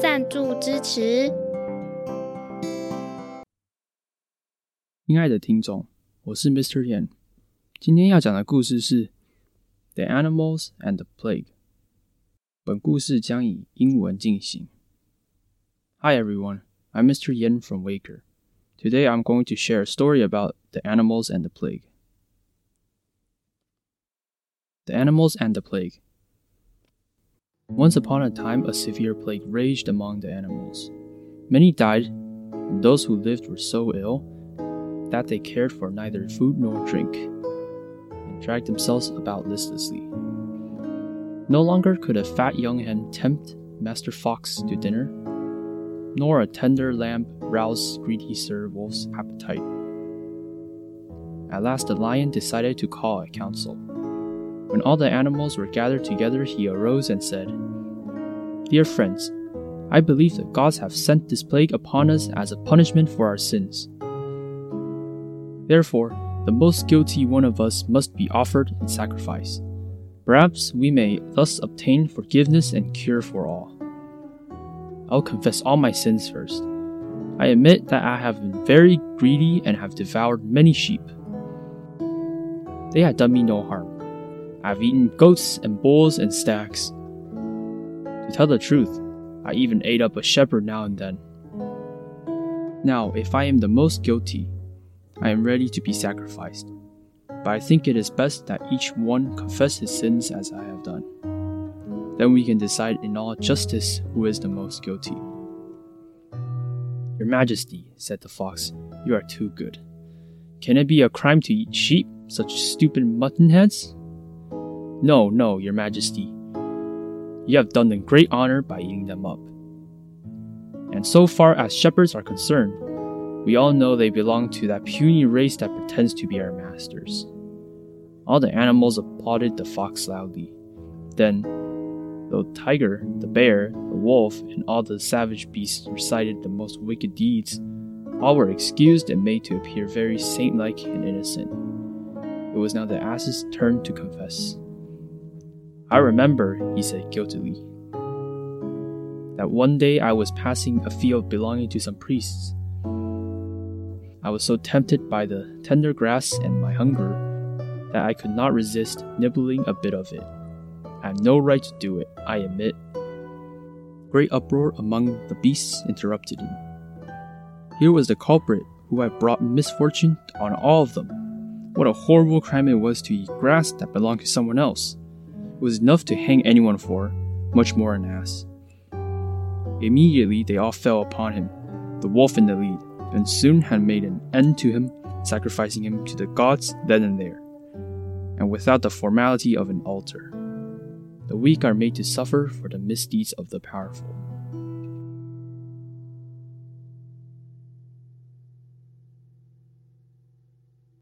赞助支持。亲爱的听众，我是 Mr. Yen，今天要讲的故事是《The Animals and the Plague》。本故事将以英文进行。Hi everyone, I'm Mr. Yen from Waker. Today I'm going to share a story about the animals and the plague. The Animals and the Plague once upon a time, a severe plague raged among the animals. Many died, and those who lived were so ill that they cared for neither food nor drink, and dragged themselves about listlessly. No longer could a fat young hen tempt Master Fox to dinner, nor a tender lamb rouse greedy Sir Wolf's appetite. At last, the lion decided to call a council. When all the animals were gathered together, he arose and said, Dear friends, I believe the gods have sent this plague upon us as a punishment for our sins. Therefore, the most guilty one of us must be offered in sacrifice. Perhaps we may thus obtain forgiveness and cure for all. I'll confess all my sins first. I admit that I have been very greedy and have devoured many sheep. They had done me no harm. I've eaten goats and bulls and stags. To tell the truth, I even ate up a shepherd now and then. Now, if I am the most guilty, I am ready to be sacrificed. But I think it is best that each one confess his sins as I have done. Then we can decide in all justice who is the most guilty. Your Majesty, said the fox, you are too good. Can it be a crime to eat sheep, such stupid mutton heads? No, no, Your Majesty. You have done them great honor by eating them up. And so far as shepherds are concerned, we all know they belong to that puny race that pretends to be our masters. All the animals applauded the fox loudly. Then, the tiger, the bear, the wolf, and all the savage beasts recited the most wicked deeds, all were excused and made to appear very saint like and innocent. It was now the ass's turn to confess. I remember, he said guiltily, that one day I was passing a field belonging to some priests. I was so tempted by the tender grass and my hunger that I could not resist nibbling a bit of it. I have no right to do it, I admit. Great uproar among the beasts interrupted him. Here was the culprit who had brought misfortune on all of them. What a horrible crime it was to eat grass that belonged to someone else. Was enough to hang anyone for, much more an ass. Immediately they all fell upon him, the wolf in the lead, and soon had made an end to him, sacrificing him to the gods then and there, and without the formality of an altar. The weak are made to suffer for the misdeeds of the powerful.